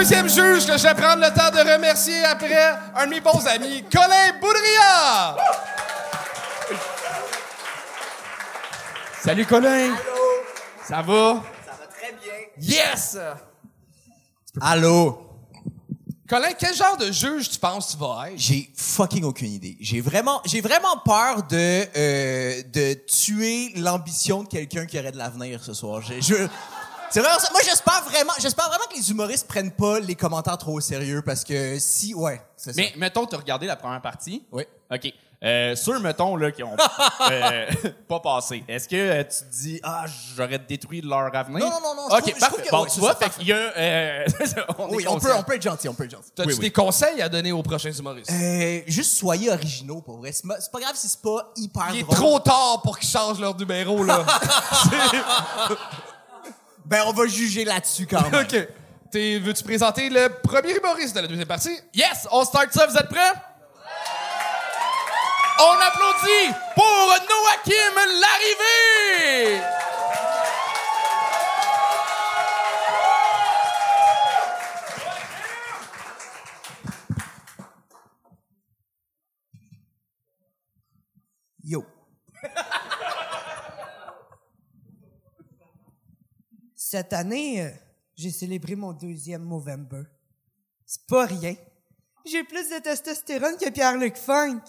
deuxième juge que je vais prendre le temps de remercier après un de mes bons amis, Colin Boudria. Salut Colin. Ça va? Ça va très bien. Yes! Allô? Colin, quel genre de juge tu penses que tu vas être? J'ai fucking aucune idée. J'ai vraiment, j'ai vraiment peur de, euh, de tuer l'ambition de quelqu'un qui aurait de l'avenir ce soir. Je, je- c'est vraiment ça. Moi, j'espère vraiment, j'espère vraiment que les humoristes prennent pas les commentaires trop au sérieux parce que si, ouais, c'est ça. Mais mettons, t'as regardé la première partie. Oui. OK. Euh, ceux, mettons, là, qui ont euh, pas passé, est-ce que euh, tu te dis, ah, j'aurais détruit leur avenir? Non, non, non, non, je OK, je parfait. trouve que- bon, tu c'est vois, ça, fait qu'il y a... Euh, on est oui, on peut, conscient. on peut être gentil, on peut être gentil. T'as-tu Oui, oui. des conseils à donner aux prochains humoristes? Euh, juste soyez originaux, pour vrai. C'est ma- c'est pas grave si c'est pas hyper Il est drôle. trop tard pour qu'ils changent leur numéro, là. Ben, on va juger là-dessus quand même. OK. Veux-tu présenter le premier humoriste de la deuxième partie? Yes, on start ça, vous êtes prêts? On applaudit pour Noakim l'arrivée! Cette année, euh, j'ai célébré mon deuxième Movember. C'est pas rien. J'ai plus de testostérone que Pierre-Luc Funk.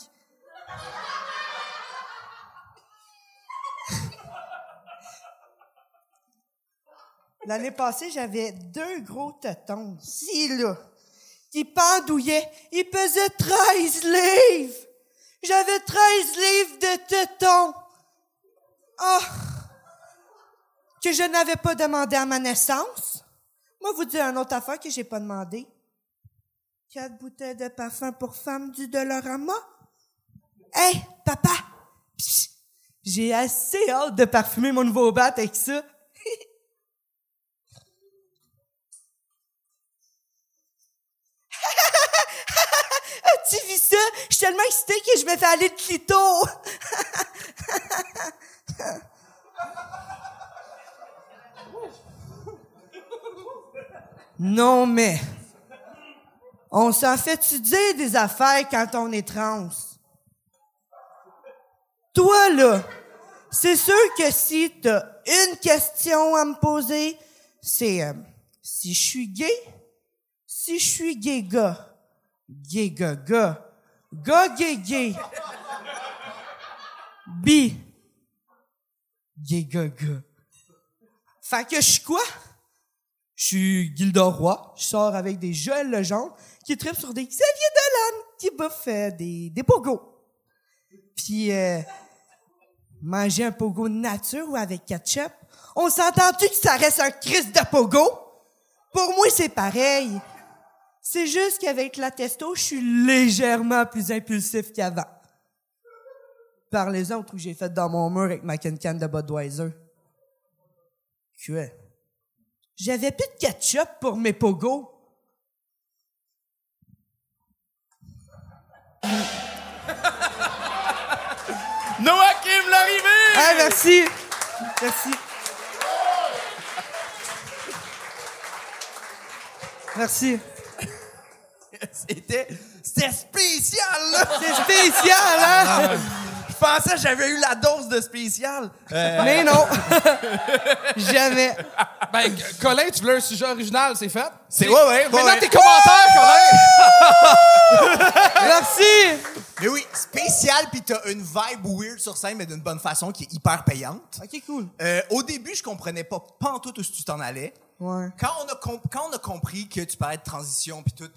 L'année passée, j'avais deux gros tetons, ici, là, qui pendouillaient. Ils pesaient 13 livres. J'avais 13 livres de tetons. Ah! Que je n'avais pas demandé à ma naissance. Moi, vous dire une autre affaire que j'ai pas demandé. Quatre bouteilles de parfum pour femmes du Dolorama. Hey, papa! J'ai assez hâte de parfumer mon nouveau bat avec ça. As-tu vu ça? Je suis tellement excitée que je me fais aller de clito. Non, mais. On s'en fait-tu dire des affaires quand on est trans? Toi, là, c'est sûr que si t'as une question à me poser, c'est euh, si je suis gay, si je suis gay gars, gay gars gars, gars gay gay, bi, gay gars gars. Fait que je suis quoi? Je suis Gilda. Je sors avec des Joël Legendre qui trippent sur des Xavier Dolan qui bouffent euh, des, des pogos. Puis, euh, manger un pogo nature ou avec ketchup, on s'entend-tu que ça reste un Christ de pogo? Pour moi, c'est pareil. C'est juste qu'avec la testo, je suis légèrement plus impulsif qu'avant. Parlez-en au truc que j'ai fait dans mon mur avec ma can de Budweiser. Quoi? J'avais plus de ketchup pour mes pogos. Noakim l'arrivée! Ah, merci. Merci. Merci. C'était, c'était spécial, là! C'est spécial, hein? Je pensais que j'avais eu la dose de spécial. Mais non. Jamais. Ben, Colin, tu voulais un sujet original, c'est fait? C'est, ouais, ouais, ouais, Maintenant, ouais. tes commentaires, Colin! Merci. Mais oui, spécial, puis t'as une vibe weird sur scène, mais d'une bonne façon, qui est hyper payante. OK, cool. Euh, au début, je comprenais pas pantoute où tu t'en allais. Ouais. Quand on a, quand on a compris que tu parlais de transition, puis tout,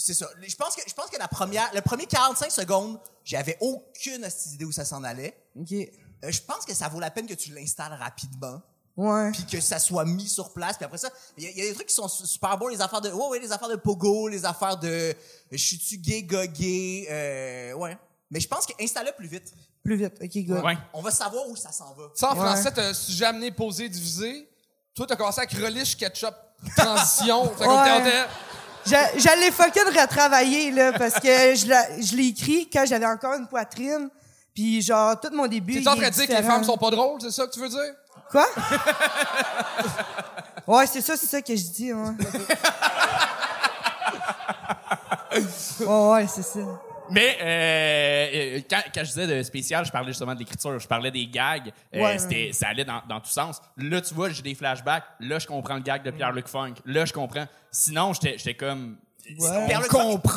c'est- ça. Je pense que, je pense que la première, le premier 45 secondes, j'avais aucune idée où ça s'en allait. OK. Euh, je pense que ça vaut la peine que tu l'installes rapidement. Ouais. puis que ça soit mis sur place. Puis après ça, il y, a- il y a des trucs qui sont su- super bons, les affaires de, ouais, ouais, les affaires de pogo, les affaires de, je suis-tu gay, gay, euh, ouais. Mais je pense que installe-le plus vite. Plus vite. OK, good. Ouais. On va savoir où ça s'en va. Ça, en Ouais. français, t'as un sujet amené, posé, divisé. Toi, t'as commencé avec relish, ketchup, transition. Fait Ouais. J'allais fucking retravailler, là, parce que je l'ai je l'ai écrit quand j'avais encore une poitrine. Puis genre, tout mon début. T'es en train de dire que les femmes sont pas drôles, c'est ça que tu veux dire? Quoi? ouais, c'est ça, c'est ça que je dis, ouais. ouais, ouais, c'est ça. Mais euh, euh, quand, quand je disais de spécial, je parlais justement de l'écriture, je parlais des gags. Euh, Ouais, c'était, ouais. Ça allait dans, dans tous sens. Là, tu vois, j'ai des flashbacks. Là, je comprends le gag de Pierre-Luc Funk. Là, je comprends. Sinon, j'étais, j'étais comme... Ouais. Funk, pas.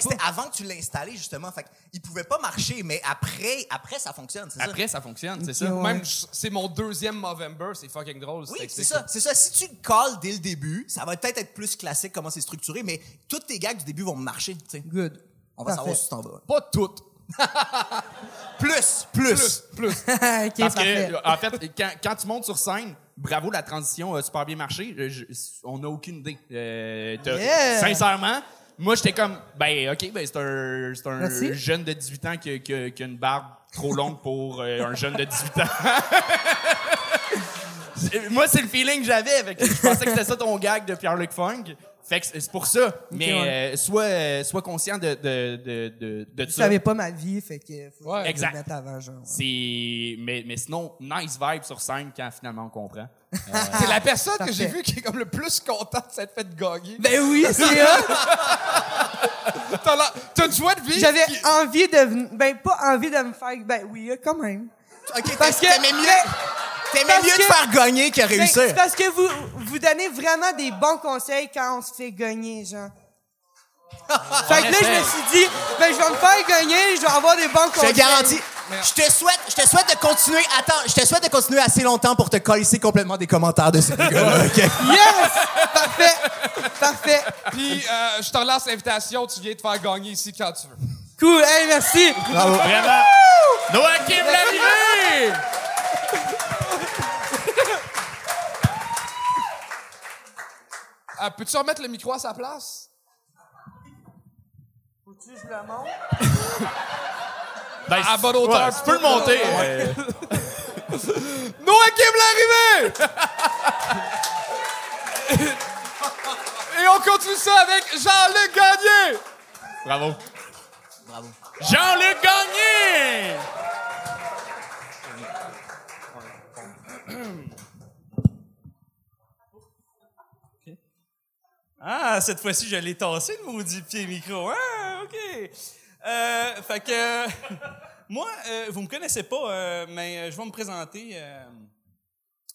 C'était avant que tu l'aies installé, justement. Fait il pouvait pas marcher, mais après, après ça fonctionne, c'est ça? Après, ça fonctionne, c'est ça. ouais. Même, c'est mon deuxième Movember, c'est fucking drôle. Oui, c'est ça, c'est ça. Si tu le calls dès le début, ça va peut-être être plus classique comment c'est structuré, mais tous tes gags du début vont marcher, tu sais. Good. On va savoir si tu t'en vas. Pas toutes. Plus, plus. Plus, plus. Parce parfait. que, en fait, quand, quand tu montes sur scène, bravo, la transition a super bien marché. Je- on n'a aucune idée. Euh, Yeah. Sincèrement, moi, j'étais comme, ben, OK, ben, c'est un, c'est un Merci. jeune de 18 ans qui, a- qui qui a une barbe trop longue pour euh, un jeune de 18 ans. Moi, c'est le feeling que j'avais. Que Je pensais que c'était ça ton gag de Pierre-Luc Funk. Fait que c'est pour ça. Mais ouais. euh, sois, euh, sois conscient de, de, de, de, de Tu ça. savais pas ma vie, fait que faut Ouais. que je Exact. avant, genre. ouais. C'est mais mais sinon nice vibe sur scène quand finalement on comprend. C'est la personne que j'ai vue qui est comme le plus contente de s'être fait gagner. Ben oui, c'est hot. T'as la- T'as une joie de vie. J'avais qui- envie de... Ben, pas envie de me faire... Ben oui, quand même. OK, Parce que- t'aimais mieux, mais- t'aimais mieux de que- faire gagner que réussir. c'est parce que vous, vous donnez vraiment des bons conseils quand on se fait gagner, genre. fait que là, je me suis dit, ben, je vais me faire gagner, je vais avoir des bons Je conseils. te garantis. Je te souhaite, je te souhaite de continuer. Attends, je te souhaite de continuer assez longtemps pour te coller complètement des commentaires de ces gars-là. OK? Yes! Parfait! Parfait! Puis, euh, je te relance l'invitation, tu viens te faire gagner ici quand tu veux. Cool! Hey, merci! Vraiment. Noah Kim Euh, Peux-tu remettre le micro à sa place? Faut-tu que je le montre? Ben, À bonne hauteur. ouais, tu peux le monter. Ouais. euh, Noah Kim l'arrivée! Et on continue ça avec Jean-Luc Gagné! bravo. Bravo. Jean-Luc Gagné. Ah, cette fois-ci, je l'ai tassé, le maudit pied micro. Ah, OK. Euh, fait que, moi, euh, vous me connaissez pas, euh, mais je vais me présenter.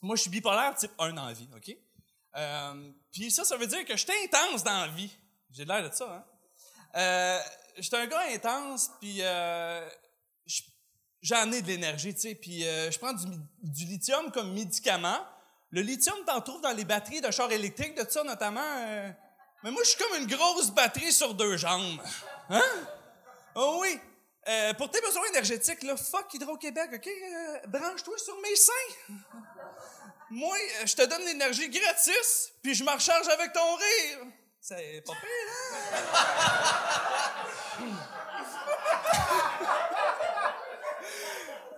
moi, je suis bipolaire type 1 dans vie, OK? Puis ça, ça veut dire que je suis intense dans la vie. J'ai l'air de ça, hein? J'étais un gars intense, puis je- j'en ai de l'énergie, tu sais. Puis euh, je prends du, lithium comme médicament. Le lithium, t'en trouves dans les batteries de chars électriques, de ça notamment. Mais moi, je suis comme une grosse batterie sur deux jambes. Hein? Oh oui. Euh, pour tes besoins énergétiques, là, fuck Hydro-Québec, OK? Euh, Branche-toi sur mes seins. Moi, euh, je te donne l'énergie gratis, puis je me recharge avec ton rire. C'est pas pire, hein?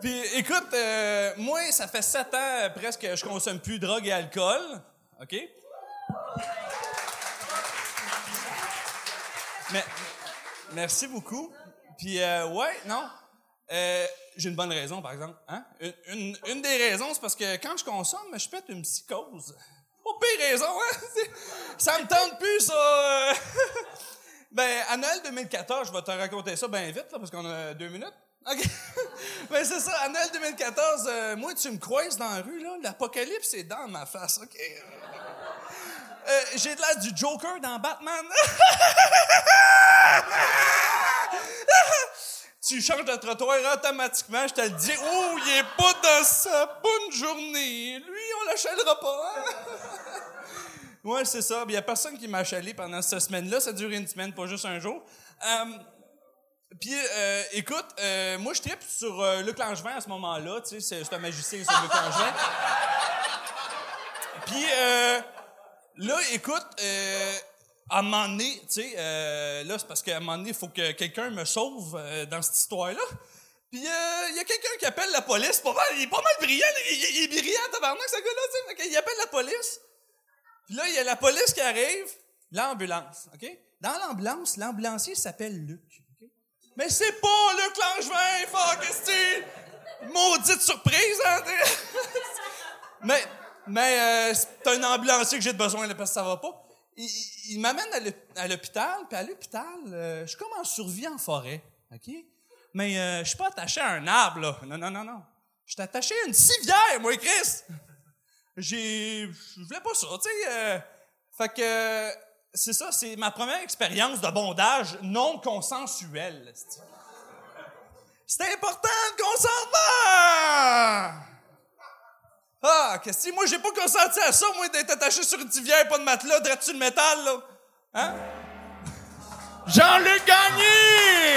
Puis écoute, moi, ça fait sept ans presque que je consomme plus de drogue et alcool. OK? Mais, merci beaucoup. Puis, euh, ouais, non. Euh, j'ai une bonne raison, par exemple. Hein? Une, une- des raisons, c'est parce que quand je consomme, je pète une psychose. Pas pire raison, hein? ça me tente plus, ça. euh. ben, à Noël 2014, je vais te raconter ça bien vite, là, parce qu'on a deux minutes. OK? ben, c'est ça. À Noël 2014, euh, moi, tu me croises dans la rue, là. L'apocalypse est dans ma face, OK? Euh, j'ai de l'air du Joker dans Batman. tu changes de trottoir automatiquement, je te le dis. Oh, il est pas dans sa bonne journée. Lui, on l'achèlera pas. Hein? ouais, c'est ça. Il y a personne qui m'a achalé pendant cette semaine-là. Ça dure une semaine, pas juste un jour. Euh, puis, euh, écoute, euh, moi, je tripe sur Luc Langevin à ce moment-là. Tu sais, c'est un magicien, c'est Luc Langevin. Puis, là, écoute, euh, à un moment donné, tu sais, euh, là, c'est parce qu'à un moment donné, il faut que quelqu'un me sauve euh, dans cette histoire-là. Puis, euh, il y a quelqu'un qui appelle la police. Pas mal, il est pas mal brillant. Il, il- il est brillant, tabarnak, ce gars-là, qu'il appelle la police. Puis là, il y a la police qui arrive, l'ambulance, OK? Dans l'ambulance, l'ambulancier s'appelle Luc. OK? Mais c'est pas Luc Langevin, fuck, Maudite surprise, hein? Mais, mais euh, c'est un ambulancier que j'ai besoin là, parce que ça va pas. Il, il- m'amène à l'hôp- à l'hôpital, puis à l'hôpital, euh, je suis comme en survie en forêt, OK? Mais euh, je suis pas attaché à un arbre, là. Non, non, non, non. Je suis attaché à une civière, moi, Chris! J'ai... Je voulais pas ça, tu sais. euh, fait que... C'est ça, c'est ma première expérience de bondage non consensuel. C'est important le consentement! Ah, qu'est-ce que moi j'ai pas consenti à ça, moi d'être attaché sur une civière, pas de matelas, direct sur le métal, là. Hein? Jean-Luc Gagné!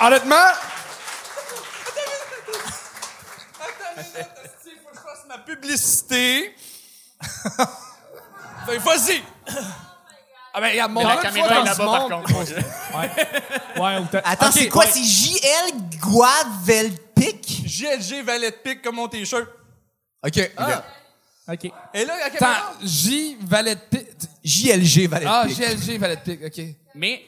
Honnêtement, Attends une minute, esti, faut que je fasse ma publicité. fait vas-y! ah ben, regarde, mon la caméra est là-bas, par contre. Ouais, ou t'as- Attends, c'est quoi? ouais. C'est JL Guavelpic? JLG Valet de pique comme mon t-shirt. OK. OK. Et là, la Attends, caméra. J, valet de pique. JLG Valet Ah, GLG, valet de pique, OK. Mais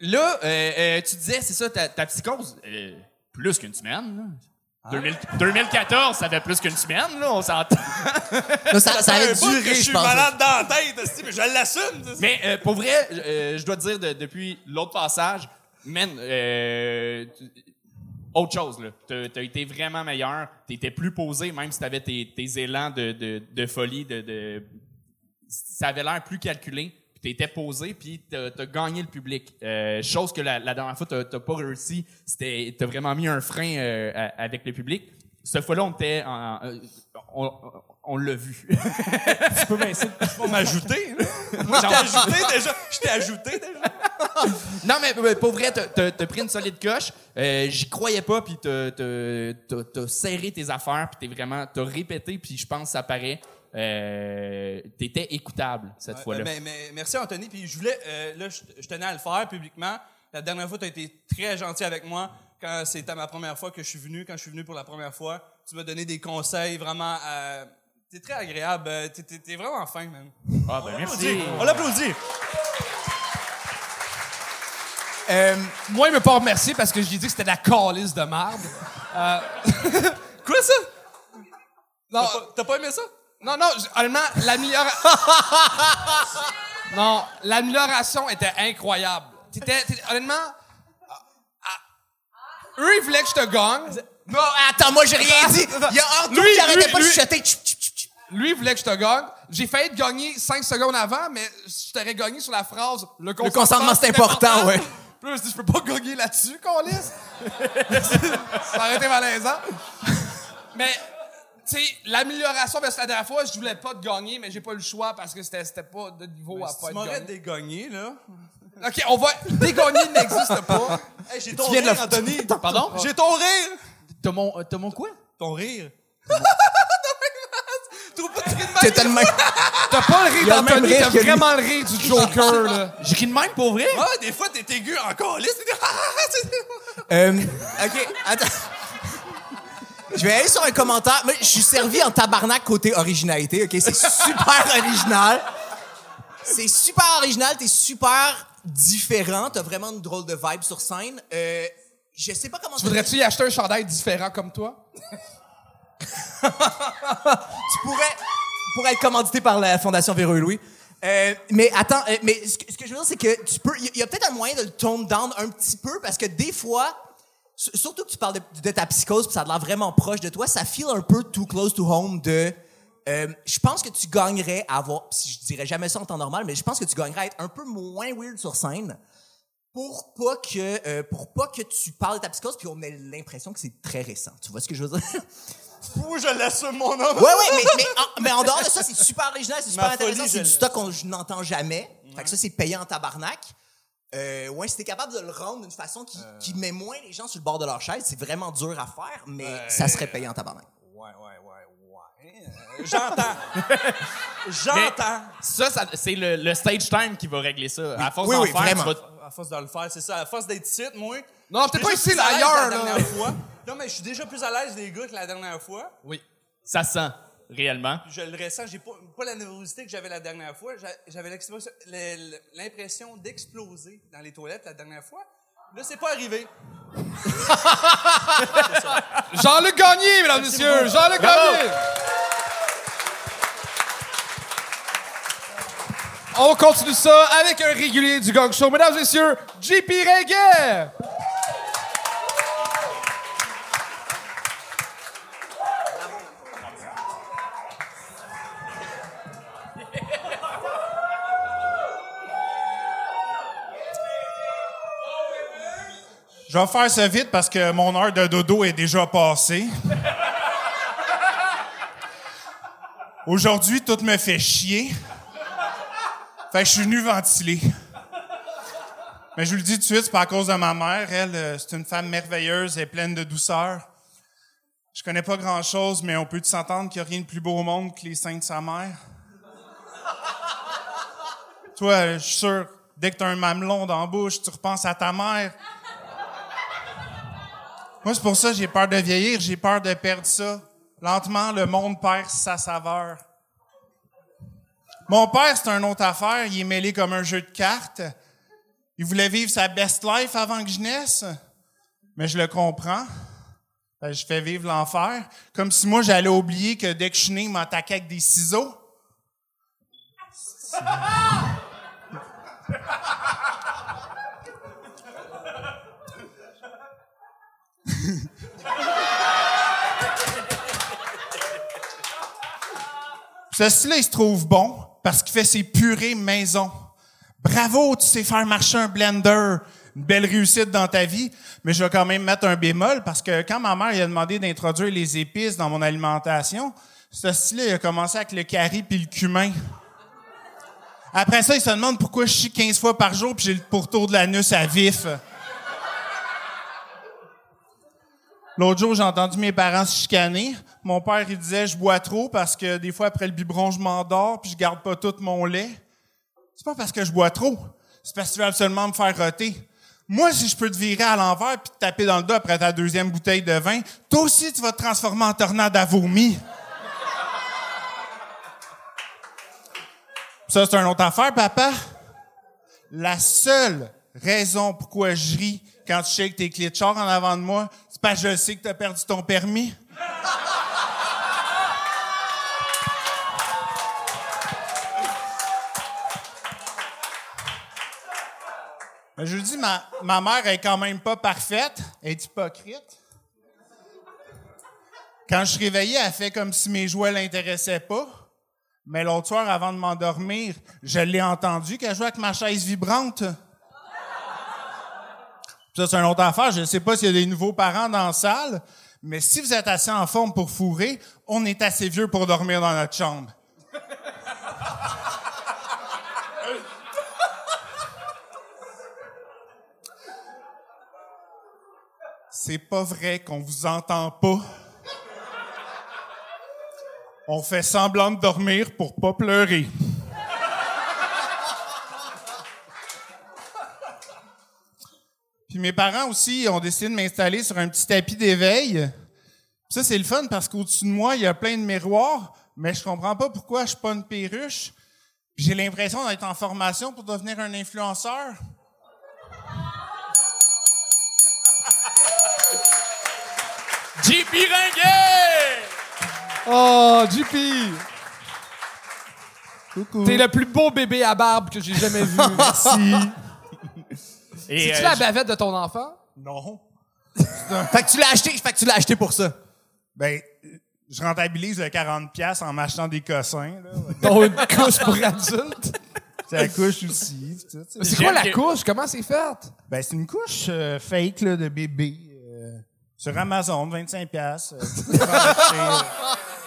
là, euh, euh, tu disais, c'est ça, ta, ta psychose, euh, plus qu'une semaine. Là. 2000 2014, ça fait plus qu'une semaine, là, on s'entend. Ça, ça, ça fait avait un bout que duré, je je suis pense. malade dans la tête, esti, mais je l'assume. Mais euh, pour vrai, euh, je dois te dire, de- depuis l'autre passage, man, euh, tu- autre chose, là. T'as t'as été vraiment meilleur. T'étais plus posé, même si t'avais tes, tes élans de, de, de folie, de, de... Ça avait l'air plus calculé. Puis t'étais posé, puis t'as as gagné le public. Euh, chose que la, la dernière fois, t'as t'as pas réussi. C'était T'as vraiment mis un frein euh, à- avec le public. Cette fois-là, on était en... euh, on on l'a vu. Tu peux m'ajouter. Moi, je t'ai ajouté déjà. Je t'ai ajouté déjà. Non, mais euh, pour vrai, t'as- t'as t'as pris une solide coche. Euh, J'y croyais pas, puis t'as t'as- t'as- t'as serré tes affaires, puis t'es vraiment... T'as répété, puis je pense que ça paraît. Euh, T'étais écoutable cette fois-là. Mais, mais merci Anthony. Puis je voulais, euh, là, je, je tenais à le faire publiquement. La dernière fois, tu as été très gentil avec moi quand c'était ma première fois que je suis venu. Quand je suis venu pour la première fois, tu m'as donné des conseils vraiment. Euh, T'es très agréable. T'es vraiment fin, man. Ah, ben merci. On l'applaudit. Euh, Moi, il m'a pas remercié parce que j'ai dit que c'était de la calice de merde. Quoi ça? Non, T'as pas- aimé ça? non, non, honnêtement, l'amélioration... non, l'amélioration était incroyable. T'étais, honnêtement... eux, ils voulaient que je te gagne. non, attends, moi, j'ai rien dit. Il y a Arthur Lui, qui arrêtait lui, pas de lui- chuchoter. Lui, il voulait que je te gagne. J'ai failli te gagner 5 secondes avant, mais je t'aurais gagné sur la phrase « Le consentement, consentement, c'est important, ouais. Puis là, je me suis dit, je peux pas gagner là-dessus, Colis. Ça aurait été malaisant. Mais, tu sais, l'amélioration, parce que la dernière fois, je voulais pas te gagner, mais j'ai pas eu le choix parce que c'était pas de niveau à Si pas tu être m'aurais gagné. dégagné, là. OK, on va... Dégagner n'existe pas. Hey, j'ai ton viens de rire, Anthony. Pardon? J'ai ton rire. T'as mon, euh, t'as mon quoi? Ton rire. Même. tellement... T'as pas le rire d'Anthony, t'as vraiment le rire du Joker, là. J'ai ri de même pour vrai? Ah, des fois, t'es aigu encore. Là, c'est Euh, OK, attends. Je vais aller sur un commentaire. Moi, je suis servi en tabarnak côté originalité, OK? C'est super original. C'est super original, t'es super différent, t'as vraiment une drôle de vibe sur scène. Euh, je sais pas comment... Tu voudrais-tu y acheter un chandail différent comme toi? tu pourrais, pourrais être commandité par la Fondation Véreux Louis. Euh, mais attends, euh, mais ce que, je veux dire, c'est que tu peux. Il y a- peut-être un moyen de le tone down un petit peu parce que des fois, surtout que tu parles de, de ta psychose, puis ça a l'air vraiment proche de toi, ça feel un peu too close to home de. euh, je pense que tu gagnerais à avoir, si je dirais jamais ça en temps normal, mais je pense que tu gagnerais à être un peu moins weird sur scène pour pas que euh, pour pas que tu parles de ta psychose puis on ait l'impression que c'est très récent. Tu vois ce que je veux dire? Je l'assume, mon homme. Ouais, ouais, mais, mais, en, mais en dehors de ça, c'est super original, c'est super Ma intéressant. C'est du stock qu'on je n'entends jamais. Fait que ça, c'est payant en tabarnak. Euh, ouais, si t'es capable de le rendre d'une façon qui, qui met moins les gens sur le bord de leur chaise, c'est vraiment dur à faire, mais ça serait payant en tabarnak. Ouais, ouais, ouais. Euh, J'entends. J'entends. Ça, ça- c'est le, le stage time qui va régler ça. À force Oui, d'en oui, faire, vraiment. tu vas- À force de le faire, c'est ça. À force d'être ici, moi. Non, t'es pas ici, ailleurs, la là. dernière fois. Non, mais je suis déjà plus à l'aise des gars que la dernière fois. Oui. Ça sent, réellement. Je le ressens. J'ai pas, pas la nervosité que j'avais la dernière fois. J'a- J'avais l'impression d'exploser dans les toilettes la dernière fois. Là, c'est pas arrivé. Jean-Luc Gagné, mesdames et messieurs. Jean-Luc Gagné. On continue ça avec un régulier du Gang Show. Mesdames et messieurs, JP Reggae. Je vais faire ça vite parce que mon heure de dodo est déjà passée. Aujourd'hui, tout me fait chier. Fait je suis venu ventiler. Mais je vous le dis tout de suite, c'est pas à cause de ma mère. Elle, euh, c'est une femme merveilleuse et pleine de douceur. Je connais pas grand-chose, mais on peut s'entendre qu'il n'y a rien de plus beau au monde que les seins de sa mère? Toi, euh, je suis sûr, dès que t'as un mamelon dans la bouche, tu repenses à ta mère. Moi, c'est pour ça que j'ai peur de vieillir, j'ai peur de perdre ça. Lentement, le monde perd sa saveur. Mon père, c'est une autre affaire. Il est mêlé comme un jeu de cartes. Il voulait vivre sa best life avant que je naisse. Mais je le comprends. Ben, je fais vivre l'enfer. Comme si moi, j'allais oublier que dès que je suis né, il m'attaquait avec des ciseaux. Ce style-là, il se trouve bon parce qu'il fait ses purées maison. Bravo, tu sais faire marcher un blender. Une belle réussite dans ta vie. Mais je vais quand même mettre un bémol parce que quand ma mère il a demandé d'introduire les épices dans mon alimentation, ce style-là, il a commencé avec le curry puis le cumin. Après ça, il se demande pourquoi je chie 15 fois par jour puis j'ai le pourtour de l'anus à vif. L'autre jour, j'ai entendu mes parents se chicaner. Mon père, il disait, je bois trop parce que des fois, après le biberon, je m'endors puis je garde pas tout mon lait. C'est pas parce que je bois trop. C'est parce que tu veux absolument me faire roter. Moi, si je peux te virer à l'envers puis te taper dans le dos après ta deuxième bouteille de vin, toi aussi, tu vas te transformer en tornade à vomi. Ça, c'est une autre affaire, papa. La seule raison pourquoi je ris quand tu shakes tes clés de en avant de moi, je sais que tu as perdu ton permis. Mais je vous dis, ma, ma mère est quand même pas parfaite. Elle est hypocrite? Quand je suis réveillé, elle fait comme si mes jouets l'intéressaient pas. Mais l'autre soir, avant de m'endormir, je l'ai entendu qu'elle jouait avec ma chaise vibrante. Ça, c'est une autre affaire. Je ne sais pas s'il y a des nouveaux parents dans la salle, mais si vous êtes assez en forme pour fourrer, on est assez vieux pour dormir dans notre chambre. C'est pas vrai qu'on vous entend pas. On fait semblant de dormir pour pas pleurer. Puis mes parents aussi ont décidé de m'installer sur un petit tapis d'éveil. Ça, c'est le fun parce qu'au-dessus de moi, il y a plein de miroirs, mais je comprends pas pourquoi je suis pas une perruche. Puis j'ai l'impression d'être en formation pour devenir un influenceur. JP Ringuet! Oh, JP. T'es le plus beau bébé à barbe que j'ai jamais vu. Si. Et, C'est-tu euh, la bavette de ton enfant? Non. Fait que tu l'as acheté, fait que tu l'as acheté pour ça. Ben, je rentabilise le 40$ piastres en m'achetant des cossins. Là. Ton une couche pour adulte? C'est la couche aussi. tu sais. C'est quoi la que- couche? Comment c'est fait? Ben, c'est une couche euh, fake là, de bébé. euh, sur Amazon, 25$. piastres,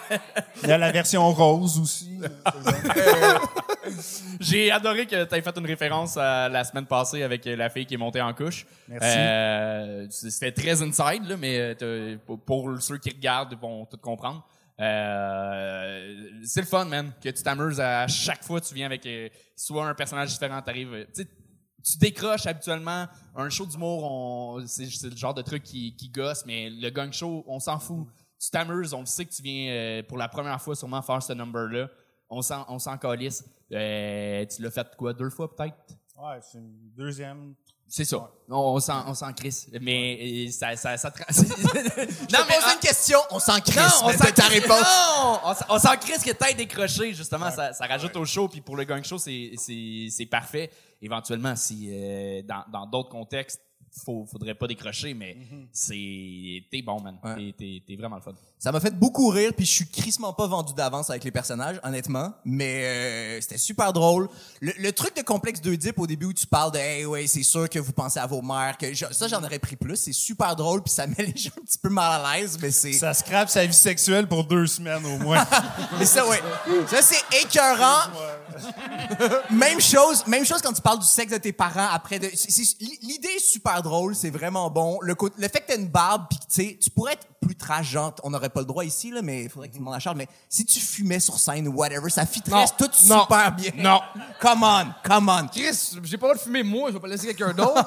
Il y a la version rose aussi. J'ai adoré que tu aies fait une référence à la semaine passée avec la fille qui est montée en couche. Merci. Euh, C'était très inside, là, mais euh, pour- ceux qui regardent vont tout comprendre. Euh, c'est le fun, man, que tu t'amuses à chaque fois que tu viens avec euh, soit un personnage différent, t'arrives. euh, Tu décroches habituellement un show d'humour, c'est le genre de truc qui, qui gosse, mais le gang show, on s'en fout. Tu t'amuses, on le sait que tu viens euh, pour la première fois sûrement faire ce number-là. On s'en, on s'en calisse. Euh, tu l'as fait quoi, deux fois peut-être? Ouais, c'est une deuxième. C'est ça. On, on s'en, on s'en crisse. Mais euh, ça, ça, ça. tra- Je te pose ah, une question, on s'en crisse non, on s'en ta crisse- réponse. Non, on s'en- on s'en crisse que t'aies décroché, justement. Ça, ça rajoute au show. Puis pour le gang show, c'est, c'est, c'est parfait. Éventuellement, si euh, dans, dans d'autres contextes, faut, faudrait pas décrocher, mais c'est, t'es bon, man. Ouais. T'es, t'es, t'es vraiment le fun. Ça m'a fait beaucoup rire, puis je suis crissement pas vendu d'avance avec les personnages, honnêtement. Mais euh, c'était super drôle. Le, le truc de complexe d'Oedipe au début où tu parles de Hey ouais, c'est sûr que vous pensez à vos mères, que je- ça j'en aurais pris plus. C'est super drôle, puis ça met les gens un petit peu mal à l'aise, mais c'est. Ça scrape sa vie sexuelle pour deux semaines au moins. Mais ça, ouais. Ça, c'est écœurant. même chose, même chose quand tu parles du sexe de tes parents après de, c'est- c'est- l'idée est super drôle, c'est vraiment bon. Le, le fait que t'aies une barbe pis que, tu sais, tu pourrais être plus trageante. On n'aurait pas le droit ici, là, mais il faudrait que tu demandes à Charles, mais si tu fumais sur scène ou whatever, ça fitterait tout Non. super bien. Non. Come on, come on. Chris, j'ai pas le droit de fumer moi, je vais pas laisser quelqu'un d'autre.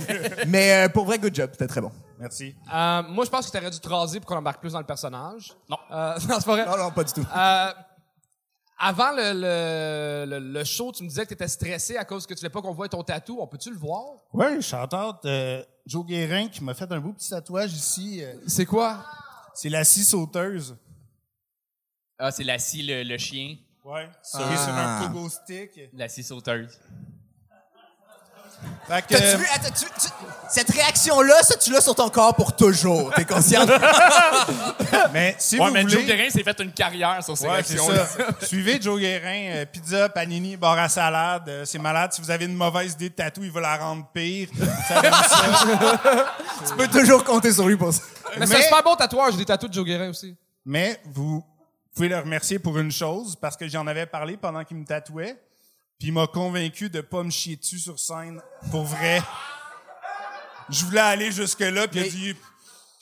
Mais, euh, pour vrai, good job. C'était très bon. Merci. Euh, moi, je pense que t'aurais dû te raser pour qu'on embarque plus dans le personnage. Non. Euh, non, c'est pas vrai. Non, non, pas du tout. Euh, avant le, le, le, le show, tu me disais que t'étais stressé à cause que tu voulais pas qu'on voie ton tatou. On peut-tu le voir? Oui, chanteur euh, Joe Guérin qui m'a fait un beau petit tatouage ici. euh, C'est quoi? c'est la scie sauteuse. Ah, c'est la scie, le, le chien. Ouais. Ah. sur un pogo stick. La scie sauteuse. Fait que, T'as-tu vu, attends, tu- tu- cette réaction-là, ça, tu l'as sur ton corps pour toujours. T'es conscient? mais si Ouais, vous mais voulez... Joe Guérin s'est fait une carrière sur ces Ouais, c'est réactions ça. Suivez Joe Guérin, euh, pizza, panini, bar à salade. euh, c'est malade. Si vous avez une mauvaise idée de tatou, il va la rendre pire. Ça tu peux toujours compter sur lui pour ça. Mais, c'est un Mais- super bon tatouage. J'ai des tatous de Joe Guérin aussi. Mais vous pouvez le remercier pour une chose, parce que j'en avais parlé pendant qu'il me tatouait. Puis il m'a convaincu de pas me chier dessus sur scène. Pour vrai. Je voulais aller jusque-là, puis il a dit...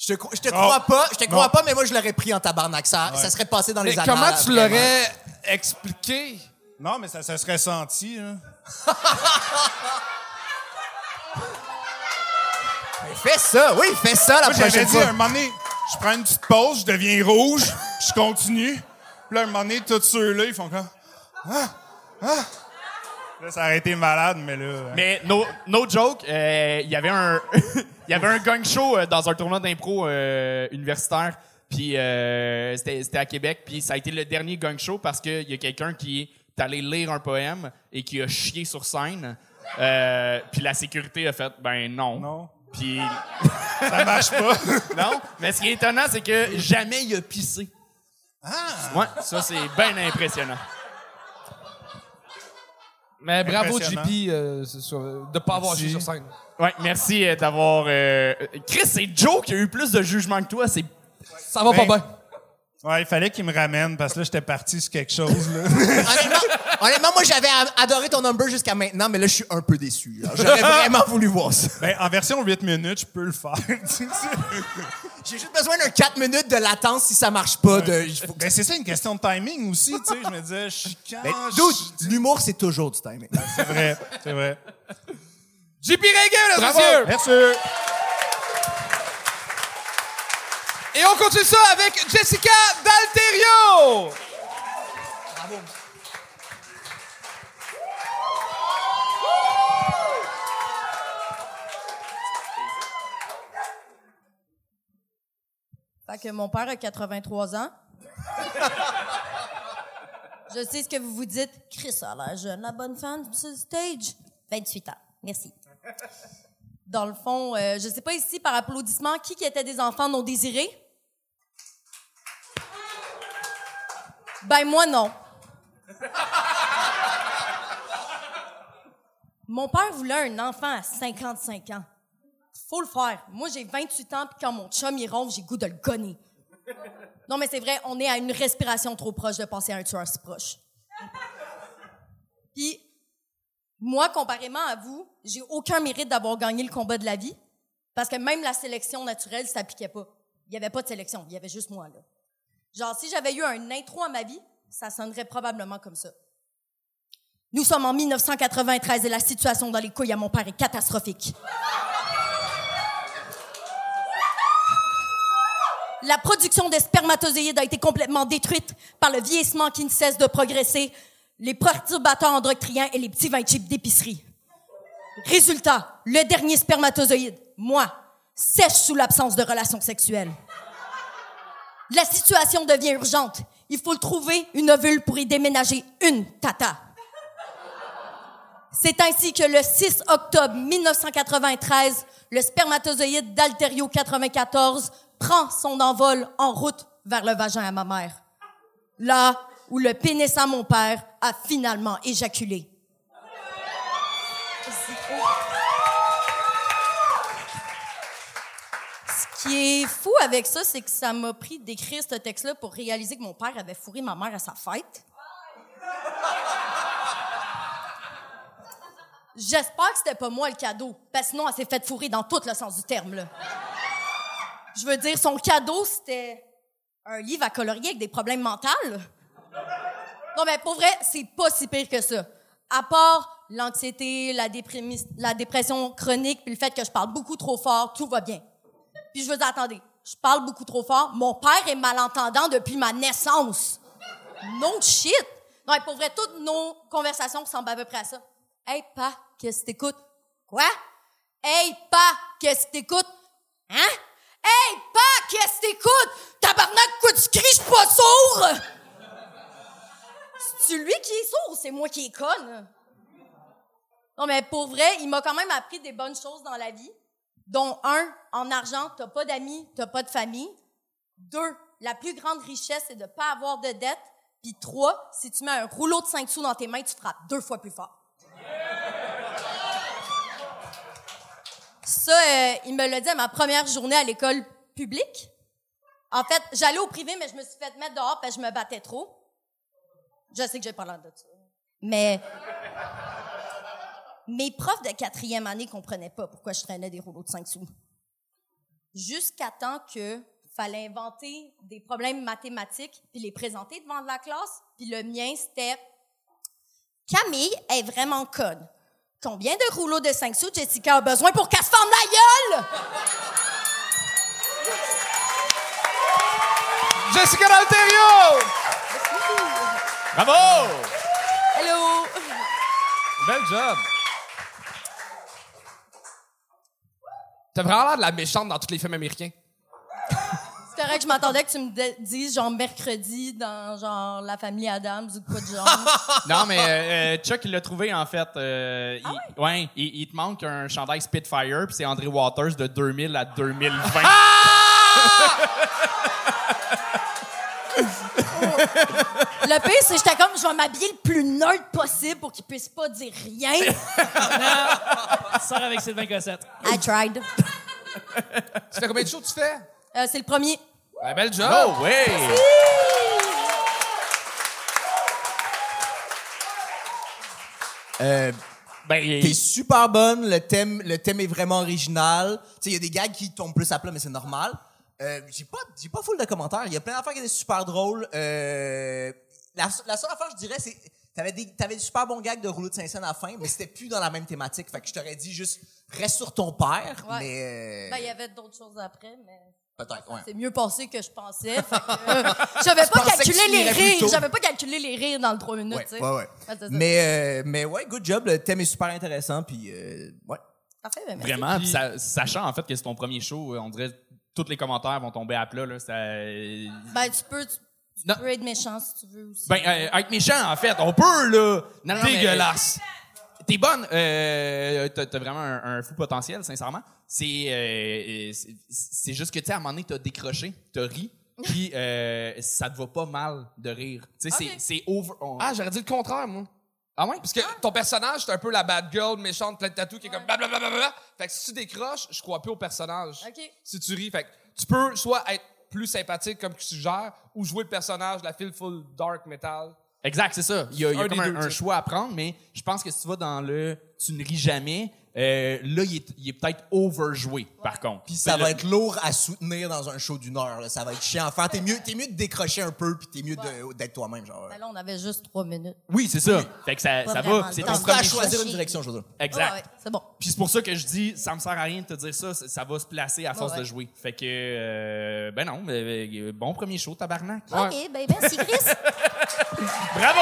Je te, je te crois Oh. pas, je te crois Non. pas, mais moi, je l'aurais pris en tabarnak. Ça, ça serait passé dans Mais les annales. comment tu l'aurais expliqué? Non, mais ça, ça serait senti. Hein. Fais ça, oui, fais ça la Moi, j'avais prochaine dit, à un moment donné, je prends une petite pause, je deviens rouge, je continue. Puis là, à un moment donné, tous ceux-là, ils font comme... Ah! Ah! Là, ça aurait été malade, mais là... euh, Mais no, no joke, euh, il y avait un il y avait un gang show euh, dans un tournoi d'impro euh, universitaire. Puis euh, c'était c'était à Québec, puis ça a été le dernier gang show parce qu'il y a quelqu'un qui est allé lire un poème et qui a chié sur scène. Euh, puis la sécurité a fait ben non. Non. Puis Ça marche pas. non, mais ce qui est étonnant c'est que jamais il a pissé. Ah. Ouais, ça c'est bien impressionnant. Mais bravo. JP, euh, sur- de pas avoir chié sur scène. Ouais, merci euh, d'avoir euh, Chris, c'est Joe qui a eu plus de jugement que toi, c'est Ça va Ben, pas bien. Ouais, il fallait qu'il me ramène, parce que là, j'étais parti sur quelque chose, là. Honnêtement, honnêtement, moi, j'avais adoré ton number jusqu'à maintenant, mais là, je suis un peu déçu. là. J'aurais vraiment voulu voir ça. ben, en version 8 minutes, je peux le faire. J'ai juste besoin d'un 4 minutes de latence si ça marche pas. De, il faut que- ben, c'est ça, une question de timing aussi, tu sais. Je me disais, je suis quand... Ben, je- dude, l'humour, c'est toujours du timing. C'est vrai, c'est vrai. JP Reagan, mesdames et messieurs! Merci. Et on continue ça avec Jessica Dalterio! Fait que mon père a 83 ans. Je sais ce que vous vous dites. Chris a l'air jeune, la bonne femme sur le stage. 28 ans. Merci. Dans le fond, euh, je sais pas ici, par applaudissement, qui qui était des enfants non désirés? Ben, moi, non. Mon père voulait un enfant à 55 ans. Faut le faire. Moi, j'ai 28 ans, puis quand mon chum il ronfle, j'ai goût de le gonner. Non, mais c'est vrai, on est à une respiration trop proche de passer à un tueur si proche. Puis, moi, comparément à vous, j'ai aucun mérite d'avoir gagné le combat de la vie, parce que même la sélection naturelle s'appliquait pas. Il y avait pas de sélection, il y avait juste moi, là. Genre, si j'avais eu un intro à ma vie, ça sonnerait probablement comme ça. Nous sommes en 1993 et la situation dans les couilles à mon père est catastrophique. La production de spermatozoïdes a été complètement détruite par le vieillissement qui ne cesse de progresser, les perturbateurs endocriniens et les petits vins cheap d'épicerie. Résultat, le dernier spermatozoïde, moi, sèche sous l'absence de relations sexuelles. La situation devient urgente. Il faut trouver une ovule pour y déménager une tata. C'est ainsi que le 6 octobre 1993, le spermatozoïde d'Alterio 94 prend son envol en route vers le vagin à ma mère. Là où le pénis à mon père a finalement éjaculé. Qui est fou avec ça, c'est que ça m'a pris d'écrire ce texte-là pour réaliser que mon père avait fourré ma mère à sa fête. J'espère que c'était pas moi le cadeau, parce que sinon elle s'est fait fourrer dans tout le sens du terme. Je veux dire, son cadeau c'était un livre à colorier avec des problèmes mentaux. Non mais pour vrai, c'est pas si pire que ça. À part l'anxiété, la, la dépression chronique, puis le fait que je parle beaucoup trop fort, tout va bien. Puis je veux dire, attendez, je parle beaucoup trop fort. Mon père est malentendant depuis ma naissance. No shit. Non, pour vrai, toutes nos conversations ressemblent à peu près à ça. Hey, pa, qu'est-ce que t'écoutes? Quoi? Hey, pa, qu'est-ce que t'écoutes? Hein? Hey, pa, qu'est-ce que t'écoutes? Tabarnak, quoi tu cries, je suis pas sourd! C'est lui qui est sourd ou c'est moi qui est conne? Non, mais pour vrai, il m'a quand même appris des bonnes choses dans la vie. Dont un, en argent, t'as pas d'amis, t'as pas de famille. Deux, la plus grande richesse, c'est de pas avoir de dette. Puis trois, si tu mets un rouleau de 5 sous dans tes mains, tu frappes deux fois plus fort. Ça, euh, il me l'a dit à ma première journée à l'école publique. En fait, j'allais au privé, mais je me suis fait mettre dehors parce que je me battais trop. Je sais que j'ai pas l'air de ça. Mais mes profs de quatrième année comprenaient pas pourquoi je traînais des rouleaux de 5 sous. Jusqu'à temps que fallait inventer des problèmes mathématiques puis les présenter devant la classe. Puis le mien, c'était Camille est vraiment conne. Combien de rouleaux de 5 sous Jessica a besoin pour qu'elle se forme la gueule? Jessica D'Alterio! Bravo! Hello! Bel job. T'as vraiment l'air de la méchante dans tous les films américains. C'est correct, je m'attendais que tu me dises genre mercredi dans genre La Famille Adams ou quoi de genre. Non, mais euh, euh, Chuck, il l'a trouvé, en fait. euh, Ah il, ouais, il, il te manque un chandail Spitfire, puis c'est André Waters de 2000 à 2020. Le pire, c'est que j'étais comme, je vais m'habiller le plus nerd possible pour qu'il puisse pas dire rien. Sors avec Sylvain Cossette. I tried. Tu fais combien de shows tu fais? Euh, c'est le premier. Ben, bel job. Oh, oui! Euh, Ben, T'es super bonne, le thème, le thème est vraiment original. Tu sais, il y a des gags qui tombent plus à plat, mais c'est normal. Euh, j'ai pas, j'ai pas full de commentaires. Il y a plein d'affaires qui étaient super drôles. Euh, la, la seule affaire, je dirais, c'est, t'avais des, t'avais des super bons gags de rouleau de Saint-Saëns à la fin, mais c'était plus dans la même thématique. Fait que je t'aurais dit juste, reste sur ton père, Ouais. mais, euh, Ben, il y avait d'autres choses après, mais peut-être, ouais. c'est mieux passé que je pensais. Fait que, euh, j'avais pas calculé les rires. J'avais pas calculé les rires dans le 3 minutes, Ouais, tu sais. ouais. Mais, euh, mais ouais, good job. Le thème est super intéressant, puis euh, ouais. Parfait, ben, merci. Vraiment, puis ça- sachant en fait que c'est ton premier show, euh, on dirait tous les commentaires vont tomber à plat. Là, ça, euh, Ben, tu peux, tu, tu Non. peux être méchant si tu veux aussi. ben, euh, être méchant, en fait, on peut, là! Non, non, Dégueulasse. euh, T'es bonne. Euh, t'as, t'as vraiment un, un fou potentiel, sincèrement. C'est, euh, c'est, c'est juste que, tu sais, à un moment donné, t'as décroché, t'as ri, puis euh, ça te va pas mal de rire. Tu sais, c'est, c'est over... on- Ah, j'aurais dit le contraire, moi. ah ouais? Parce que ton personnage, c'est un peu la bad girl méchante, plein de tatous, qui est comme blablabla. Fait que si tu décroches, je crois plus au personnage. OK. Si tu ris, fait que tu peux soit être plus sympathique comme tu suggères, ou jouer le personnage de la fille full dark metal. Exact, c'est ça. Il y a, il y a Un comme un, deux, un choix à prendre, mais je pense que si tu vas dans le tu ne ris jamais, euh, là, il est, il est peut-être overjoué, par contre. Puis ça Ben, va le- être lourd à soutenir dans un show d'une heure. là. Ça va être chiant faire. T'es mieux, t'es mieux de décrocher un peu, puis t'es mieux d'être toi-même. Genre. Ben là, on avait juste 3 minutes. Oui, c'est ça. Fait que ça, ça va. C'est ton à premier choisir une direction, je veux dire. Exact. Ouais, ouais, c'est bon. Puis c'est pour ça que je dis, ça me sert à rien de te dire ça, ça, ça va se placer à force ouais. de jouer. Fait que, euh, ben non, mais, euh, bon premier show, tabarnak. OK, ben merci, Chris. Bravo!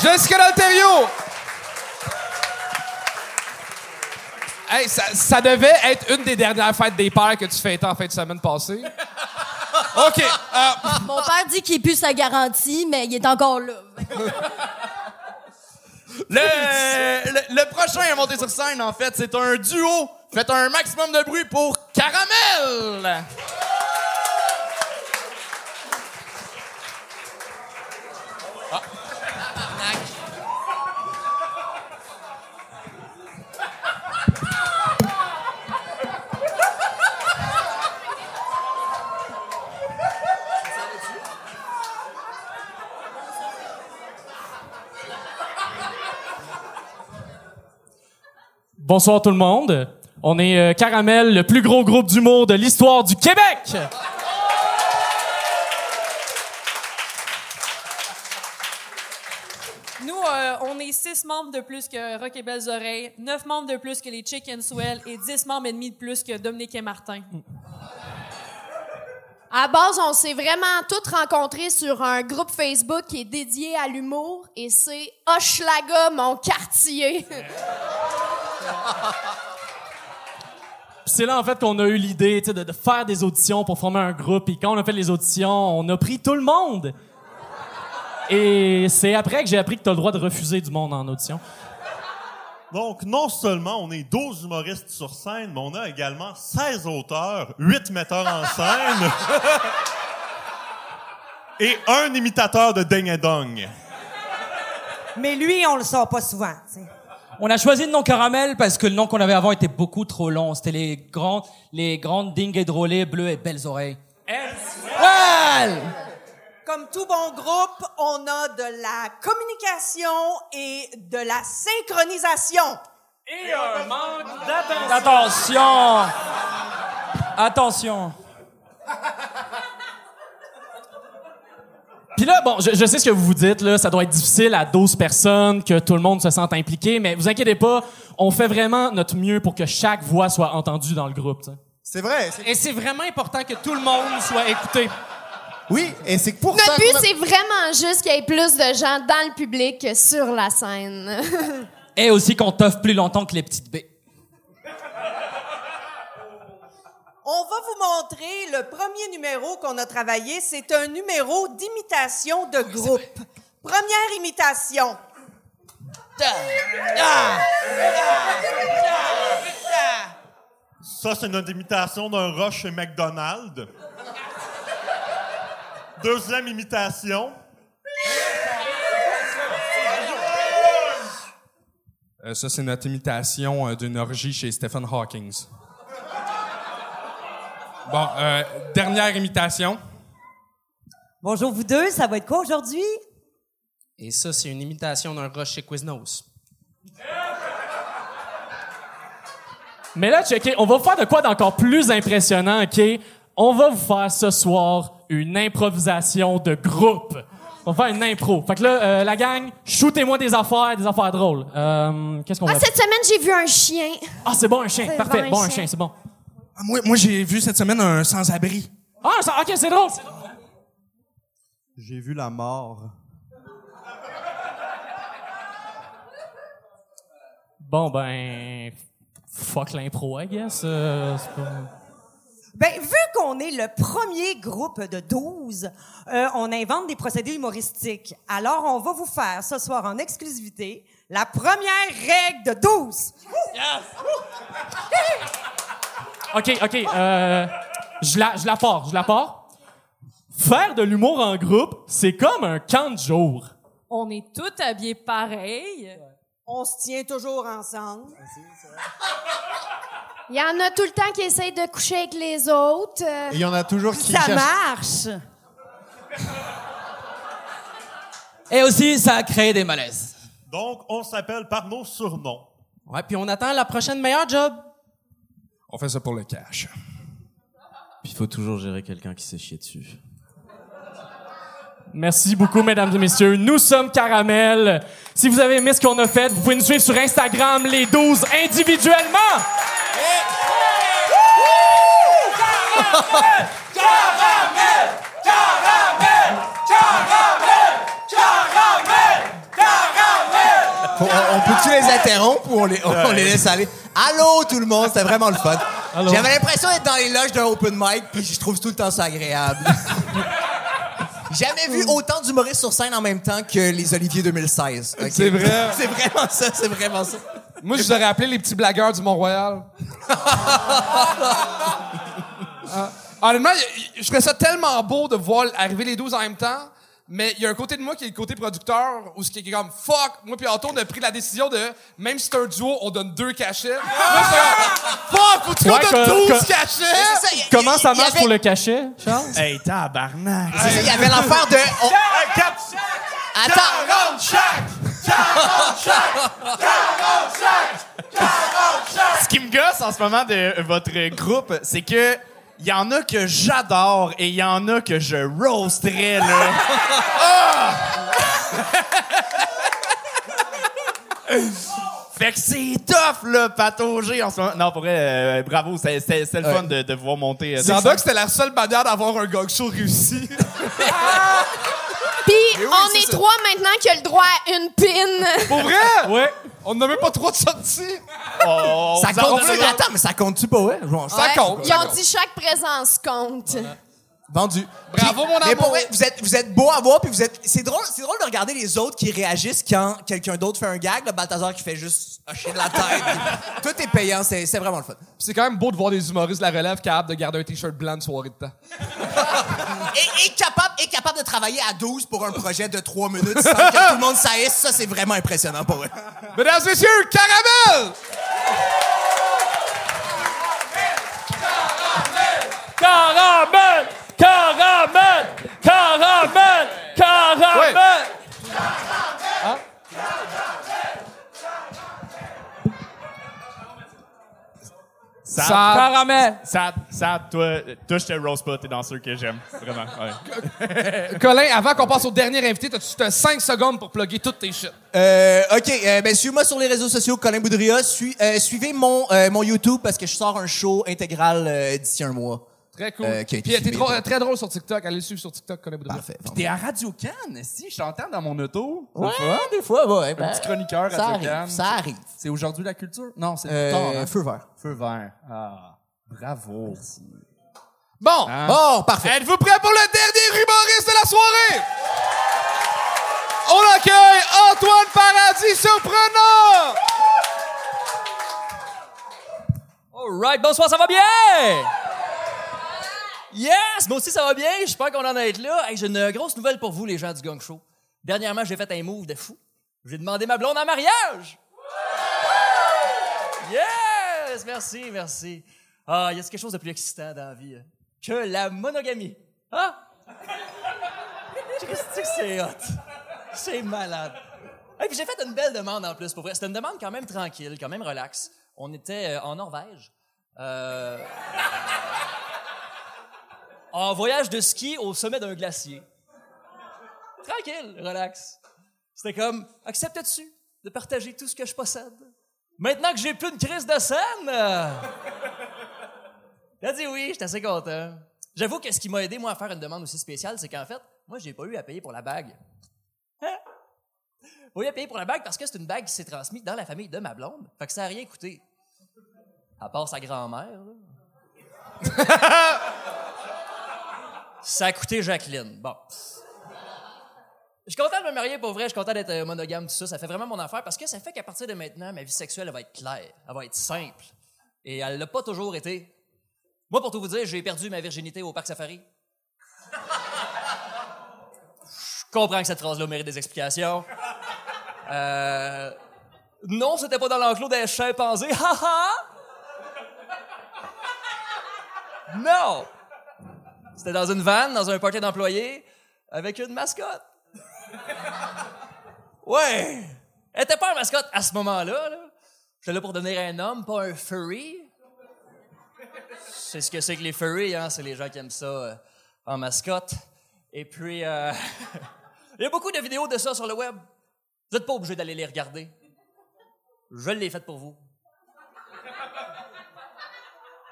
Jessica D'Alterio! Hey, ça, ça devait être une des dernières fêtes des pères que tu fêtais en fin de semaine passée. OK. euh, Mon père dit qu'il pue sa garantie, mais il est encore là. Le, le, le prochain à monter sur scène, en fait, c'est un duo. Faites un maximum de bruit pour Caramel! Bonsoir tout le monde. On est euh, Caramel, le plus gros groupe d'humour de l'histoire du Québec. Nous, euh, on est six membres de plus que Rock et Belles Oreilles, neuf membres de plus que les Chicken Swell et dix membres et demi de plus que Dominique et Martin. À la base, on s'est vraiment tous rencontrés sur un groupe Facebook qui est dédié à l'humour et c'est Hochelaga, mon quartier. C'est là en fait qu'on a eu l'idée de, de faire des auditions pour former un groupe. Et quand on a fait les auditions, on a pris tout le monde. Et c'est après que j'ai appris que tu as le droit de refuser du monde en audition. Donc, non seulement on est 12 humoristes sur scène, mais on a également 16 auteurs, 8 metteurs en scène et un imitateur de Ding et Dong. Mais lui, on le sort pas souvent. On a choisi le nom Caramel parce que le nom qu'on avait avant était beaucoup trop long. C'était les grandes, les grandes dingues et drôlées, bleues et belles oreilles. Well! Comme tout bon groupe, on a de la communication et de la synchronisation. Et un manque d'attention. Attention! Attention! Puis là, bon, je, je sais ce que vous vous dites, là, ça doit être difficile à 12 personnes, que tout le monde se sente impliqué, mais vous inquiétez pas, on fait vraiment notre mieux pour que chaque voix soit entendue dans le groupe. tu sais. C'est vrai. c'est- Et c'est vraiment important que tout le monde soit écouté. Oui, et c'est pour ça Notre but, c'est vraiment juste qu'il y ait plus de gens dans le public que sur la scène. Et aussi qu'on t'offre plus longtemps que les petites baies. On va vous montrer le premier numéro qu'on a travaillé. C'est un numéro d'imitation de groupe. Première imitation. Ça, c'est notre imitation d'un rush chez McDonald's. Deuxième imitation. Euh, ça, c'est notre imitation euh, d'une orgie chez Stephen Hawking. Bon, euh, dernière imitation. Bonjour vous deux, ça va être quoi aujourd'hui? Et ça, c'est une imitation d'un rush chez Quiznos. Mais là, checkez, on va vous faire de quoi d'encore plus impressionnant, OK? On va vous faire ce soir une improvisation de groupe. On va faire une impro. Fait que là, euh, la gang, shootez-moi des affaires, des affaires drôles. Euh, Qu'est-ce qu'on Ah, va cette semaine, j'ai vu un chien. Ah, c'est bon, un chien. C'est Parfait. bon, un Bon, un chien. chien, c'est bon. Ah, moi, moi j'ai vu cette semaine un sans-abri. Ah, ça, OK, c'est drôle. J'ai vu la mort. Bon, ben... Fuck l'impro, I guess. Euh, c'est pas... Ben, vu qu'on est le premier groupe de 12, euh, on invente des procédés humoristiques. Alors, on va vous faire ce soir en exclusivité la première règle de 12. OK, OK. Euh, je la, je la pars, je la pars. Faire de l'humour en groupe, c'est comme un camp de jour. On est tous habillés pareil. On se tient toujours ensemble. Il y en a tout le temps qui essayent de coucher avec les autres. euh. Il y en a toujours qui Ça cherchent- marche. Et aussi, ça a créé des malaises. Donc, on s'appelle par nos surnoms. Ouais, puis on attend la prochaine meilleure job. On fait ça pour le cash. Puis il faut toujours gérer quelqu'un qui s'est chié dessus. Merci beaucoup, mesdames et messieurs. Nous sommes Caramel. Si vous avez aimé ce qu'on a fait, vous pouvez nous suivre sur Instagram, les 12 individuellement. Faut- on, on peut-tu tu les interromps ou on les, on les laisse aller? Allô, tout le monde, c'était vraiment le fun. J'avais l'impression d'être dans les loges d'un open mic, puis je trouve tout le temps ça agréable. Jamais vu autant d'humoristes sur scène en même temps que les Olivier 2016. ok? C'est vrai. c'est vraiment ça, c'est vraiment ça. Moi, je vous aurais appelé les petits blagueurs du Mont-Royal. Ah. Honnêtement, y- y- je trouvais ça tellement beau de voir arriver les 12 en même temps. Mais il y a un côté de moi qui est le côté producteur, où ce qui est comme fuck, moi puis Anto, on a pris la décision de, même si c'est un duo, on donne deux cachets. C'est fuck, faut-tu qu'on Ouais, donne que- 12 que- cachets? C'est ça, y- Comment ça y marche avait- pour le cachet, Charles? Hey, tabarnak! c'est ça, Il y avait l'affaire de. on- Attends! Ce qui me gosse en ce moment de votre groupe, c'est que il y en a que j'adore et il y en a que je roasterais, là. Ah! Fait que c'est tough, là, patauger en ce moment. Non, pour vrai, euh, bravo, c'est c'est- c'est le fun de, de voir monter. euh, Sans doute que c'était la seule manière d'avoir un gog show réussi. Puis, oui, on c'est est ça. trois maintenant qui a le droit à une pin. Pour vrai? Ouais. On n'a même pas trop de sorties. Oh, Ça compte-tu? Attends, mais ça compte-tu pas, ouais? Genre, Ça Ouais. compte, Ils ça ont compte. dit chaque présence compte. Vendu. Bravo, mon Mais pour amour. vrai, vous êtes, vous êtes beau à voir, puis vous êtes. C'est drôle, c'est drôle de regarder les autres qui réagissent quand quelqu'un d'autre fait un gag, le Balthazar qui fait juste hocher de la tête. Tout est payant, c'est c'est vraiment le fun. Puis c'est quand même beau de voir des humoristes de la relève capables de garder un t-shirt blanc une soirée de temps. Et, et capable, et capable de travailler à 12 pour un projet de 3 minutes sans que tout le monde saisse, ça c'est vraiment impressionnant pour eux. Mesdames et messieurs, Caramel! Caramel! Caramel! Caramel! Caramel! Ça, Caramel! ça, ça, toi, toi, je te roast pas, t'es dans ceux que j'aime. Vraiment, ouais. Colin, avant qu'on passe au dernier invité, t'as 5 secondes pour plugger toutes tes shit? Euh, OK, euh, ben suivez-moi sur les réseaux sociaux, Colin Boudria. Suis- euh, suivez mon, euh, mon YouTube parce que je sors un show intégral euh, d'ici un mois. Très cool. Euh, qui a été Puis t'es filmé, trop- très drôle sur TikTok. Allez le suivre sur TikTok, Colin Boudria. Parfait. T'es à Radio Cannes, si, je t'entends dans mon auto. Ouais, des fois, ouais. Un ben, petit chroniqueur ça Radio arrive, Cannes. ça arrive. C'est aujourd'hui la culture? Non, c'est Euh, plus tard, hein? feu vert. Feu vert. Ah, bravo. Bon, Hein? Oh, parfait. êtes-vous prêts pour le dernier humoriste de la soirée? On accueille Antoine Paradis Surprenant! Alright, bonsoir, ça va bien? Yes, moi aussi ça va bien, j'espère qu'on en est là. Hey, j'ai une grosse nouvelle pour vous, les gens du Gang Show. Dernièrement, j'ai fait un move de fou. J'ai demandé ma blonde en mariage. Yes, merci, merci. Ah, il y a quelque chose de plus excitant dans la vie hein, que la monogamie? Hein? Que c'est hot? C'est malade. Et puis j'ai fait une belle demande en plus, pour vrai. C'était une demande quand même tranquille, quand même relax. On était euh, en Norvège. Euh, en voyage de ski au sommet d'un glacier. Tranquille, relax. C'était comme, acceptes-tu de partager tout ce que je possède? Maintenant que j'ai plus une crise de scène! euh, a dit oui, j'étais assez content. J'avoue que ce qui m'a aidé, moi, à faire une demande aussi spéciale, c'est qu'en fait, moi, j'ai pas eu à payer pour la bague. Hein? Pas eu à payer pour la bague parce que c'est une bague qui s'est transmise dans la famille de ma blonde. Fait que ça a rien coûté. À part sa grand-mère. ça a coûté Jacqueline. Bon. Je suis content de me marier pour vrai, je suis content d'être euh, monogame, tout ça. Ça fait vraiment mon affaire parce que ça fait qu'à partir de maintenant, ma vie sexuelle elle va être claire, elle va être simple. Et elle l'a pas toujours été. Moi, pour tout vous dire, j'ai perdu ma virginité au parc safari. Je comprends que cette phrase-là mérite des explications. Euh, non, c'était pas dans l'enclos des chimpanzés. Ha ha! Non! C'était dans une vanne, dans un party d'employés, avec une mascotte. Ouais! Elle était pas une mascotte à ce moment-là. Là. J'étais là pour devenir un homme, pas un furry. C'est ce que c'est que les furries, hein? C'est les gens qui aiment ça euh, en mascotte. Et puis, euh, il y a beaucoup de vidéos de ça sur le web. Vous n'êtes pas obligé d'aller les regarder. Je l'ai fait pour vous.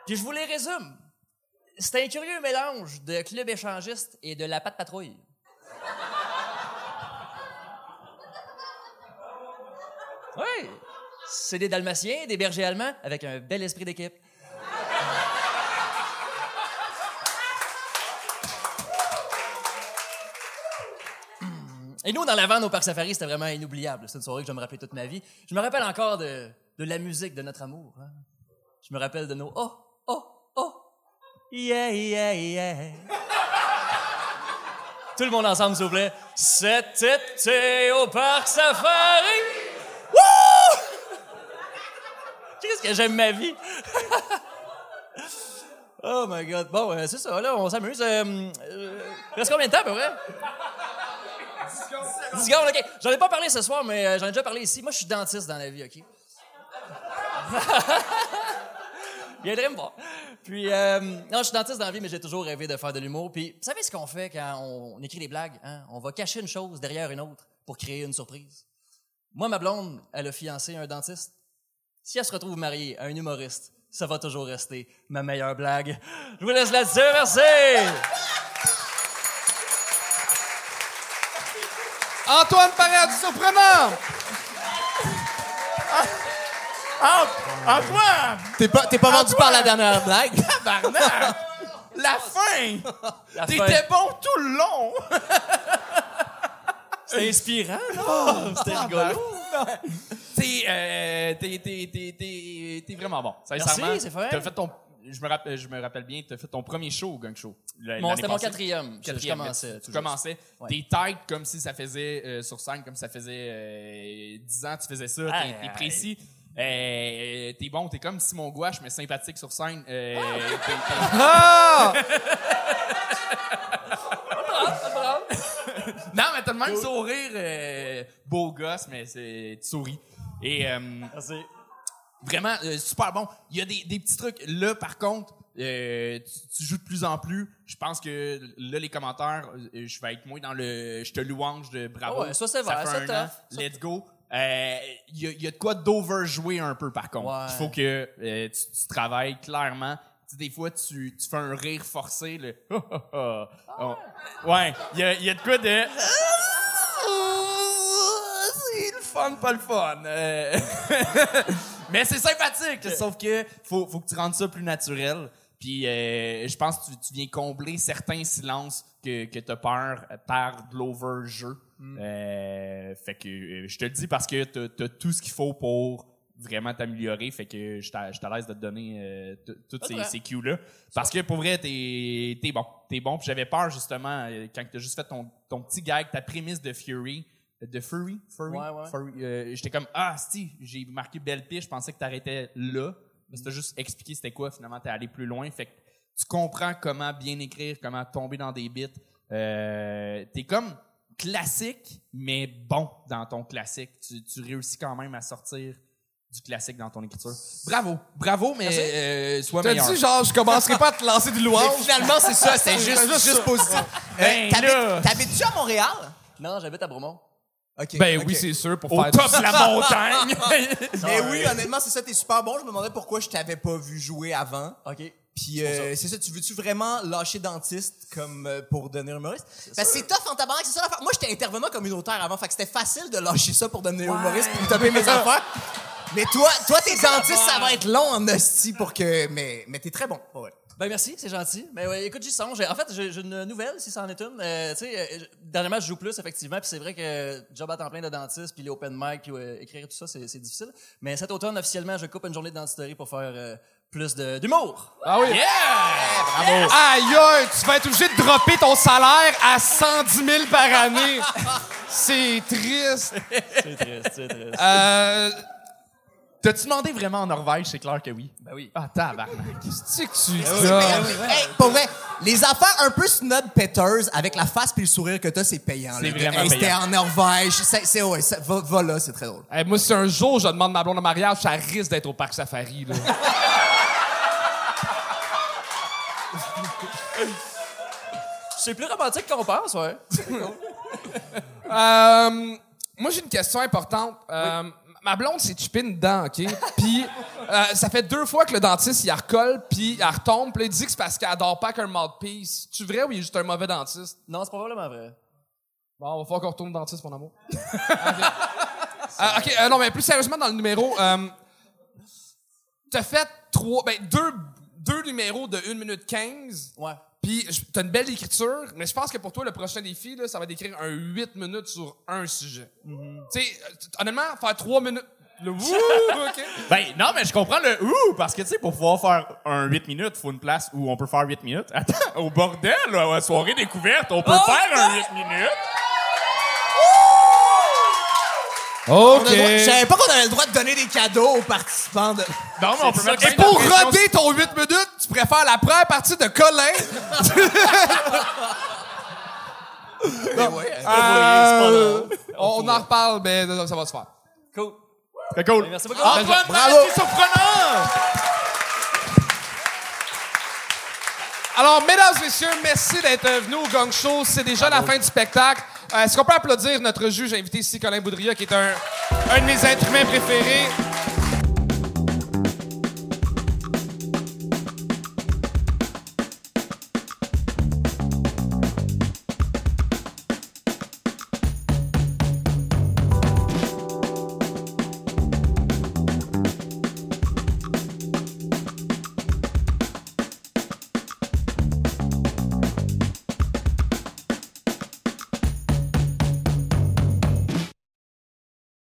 Puis je vous les résume. C'est un curieux mélange de club échangiste et de la patte patrouille. Oui. C'est des dalmatiens, des bergers allemands, avec un bel esprit d'équipe. Et nous, dans la vanne au Parc Safari, c'était vraiment inoubliable. C'est une soirée que je me rappeler toute ma vie. Je me rappelle encore de, la musique de notre amour. hein. Je me rappelle de nos oh, oh, yeah, yeah, yeah. Tout le monde ensemble, s'il vous plaît. Cet au Parc Safari. Wouh! Qu'est-ce que j'aime ma vie? oh my God. Bon, euh, c'est ça, là, on s'amuse. Euh, euh, reste combien de temps, à peu près? 10 secondes, OK. J'en ai pas parlé ce soir, mais euh, j'en ai déjà parlé ici. Moi, je suis dentiste dans la vie, OK? Viendrez me voir. Puis, euh, non, je suis dentiste dans la vie, mais j'ai toujours rêvé de faire de l'humour. Puis, vous savez ce qu'on fait quand on écrit des blagues? Hein? On va cacher une chose derrière une autre pour créer une surprise. Moi, ma blonde, elle a fiancé un dentiste. Si elle se retrouve mariée à un humoriste, ça va toujours rester ma meilleure blague. Je vous laisse là-dessus. Merci! Antoine Paradis, surprenant! Antoine! T'es pas, t'es pas vendu par la dernière blague? Tabarnak! La fin! T'étais bon tout le long! C'est inspirant, non? C'était rigolo. T'es, euh, t'es, t'es, t'es, t'es, vraiment bon. Sincèrement. Merci, c'est vrai. T'as fait ton, je me rappelle, je me rappelle bien, t'as fait ton premier show au Gang Show. Bon, c'était mon passée. quatrième. Je- Quatrième, commençais, Tu commençais. Ouais. T'es tight comme si ça faisait, euh, sur scène, comme si ça faisait euh, 10 ans, tu faisais ça. T'es, précis. Euh, t'es bon, t'es comme Simon Gouache, mais sympathique sur scène. Euh, t'es- t'es- Ah! non, mais t'as le même sourire, euh, beau gosse, mais c'est, tu souris. Et euh, vraiment, euh, super bon. Il y a des, des petits trucs. Là, par contre, euh, tu, tu joues de plus en plus. Je pense que là, les commentaires, je vais être moins dans le je te louange de bravo. Ah ouais, ça, c'est vrai, fait ça, un tough. an. Let's go. Euh, Il y, a, il y a de quoi d'overjouer un peu, par contre. Ouais. Il faut que euh, tu, tu travailles clairement. Tu sais, des fois, tu, tu fais un rire forcé. Le Oh. Ouais, il y y a de quoi de. C'est le fun, pas le fun. Euh, Mais c'est sympathique. Sauf que faut, faut que tu rendes ça plus naturel. Puis euh, je pense que tu, tu viens combler certains silences que, que t'as peur par de l'over-jeu. Euh, fait que euh, je te le dis parce que t'as as tout ce qu'il faut pour vraiment t'améliorer. Fait que je je te laisse de te donner euh, toutes ces, ces cues-là. Parce que pour vrai, t'es es bon. T'es bon. Puis j'avais peur justement euh, quand t'as juste fait ton, ton petit gag, ta prémisse de Fury. De Fury? Fury? Ouais, ouais. Fury, euh, J'étais comme, ah, si, j'ai marqué belle piste, je pensais que t'arrêtais là. Mais c'était juste expliquer c'était quoi, finalement, t'es allé plus loin. Fait que tu comprends comment bien écrire, comment tomber dans des bits. T'es comme classique, mais bon dans ton classique. Tu, tu réussis quand même à sortir du classique dans ton écriture. Bravo, bravo, mais euh, sois T'as meilleur. dit, genre, je commencerai pas à te lancer du Mais louange. finalement, c'est ça, c'est juste, juste juste, positif. Ben Euh, t'habites-. T'habites-tu à Montréal? Non, j'habite à Bromont. OK. Ben oui, c'est sûr, pour Au faire top de la montagne! Mais oui, honnêtement, c'est ça, t'es super bon. Je me demandais pourquoi je t'avais pas vu jouer avant. OK. Puis euh, c'est ça, tu veux-tu vraiment lâcher dentiste comme euh, pour devenir humoriste? Parce que c'est tough en tabarnak, c'est ça l'affaire. Moi, j'étais intervenant communautaire avant, fait que c'était facile de lâcher ça pour devenir humoriste pour taper mes affaires. Mais toi, toi, t'es dentiste, ça va être long en hostie pour que... Mais, mais t'es très bon. Ouais. Ben merci, c'est gentil. Mais ouais, écoute, j'y songe. En fait, j'ai j'ai une nouvelle, si ça en est une. Euh, tu sais, euh, je- dernièrement, je joue plus, effectivement, puis c'est vrai que job à temps plein de dentiste, puis les open mic, puis euh, écrire tout ça, c'est c'est difficile. Mais cet automne, officiellement, je coupe une journée de dentisterie pour faire euh, plus de- d'humour. Ah oui. Bravo. Aïe, aïe, tu vas être obligé de dropper ton salaire à 110 000 par année. C'est triste. C'est triste, c'est triste. Euh, T'as-tu demandé vraiment en Norvège? C'est clair que oui. Ben oui. Ah, tabarnak. qu'est-ce que tu dis? C'est là? payant. Hey, pour vrai, les affaires un peu snob petters avec la face puis le sourire que t'as, c'est payant. C'est là. vraiment Hey, C'était payant. en Norvège. C'est, c'est- ouais, ça- va, va là, c'est très drôle. Hey, moi, si un jour je demande ma blonde en mariage, ça risque d'être au parc Safari. Là. C'est plus romantique qu'on pense, ouais. Euh, moi, j'ai une question importante. Euh, Ma blonde s'est chipée une dent, OK? Puis, euh, ça fait deux fois que le dentiste, il la recolle, puis elle retombe, puis il dit que c'est parce qu'elle adore pas qu'un mouthpiece. Tu vrai ou il est juste un mauvais dentiste? Non, c'est probablement vrai. Bon, on va falloir qu'on retourne au dentiste, mon amour. Euh, OK, euh, non, mais plus sérieusement, dans le numéro, t'as fait trois, ben, deux, deux numéros de 1 minute 15. Ouais. Puis t'as une belle écriture, mais je pense que pour toi, le prochain défi, là, ça va d'écrire un 8 minutes sur un sujet. Tu sais, euh, honnêtement, faire 3 minutes... Le wouh, OK? Ben, non, mais je comprends le ouh, parce que, tu sais, pour pouvoir faire un 8 minutes, faut une place où on peut faire 8 minutes. Attends, au bordel, là, à la soirée découverte, on peut faire un 8 minutes. OK. Je savais pas qu'on avait le droit de donner des cadeaux aux participants de. Non, mais on peut mettre Et pour roder ton 8 minutes, tu préfères la première partie de Colin. Euh, on en reparle, mais non, ça va se faire. Cool. C'est cool. Merci beaucoup. Antoine Bravo. Maladie surprenant! Alors, mesdames et messieurs, merci d'être venus au Gang Show. C'est déjà la fin du spectacle. Euh, Est-ce qu'on peut applaudir notre juge invité ici, Colin Boudria, qui est un, un de mes êtres humains préférés?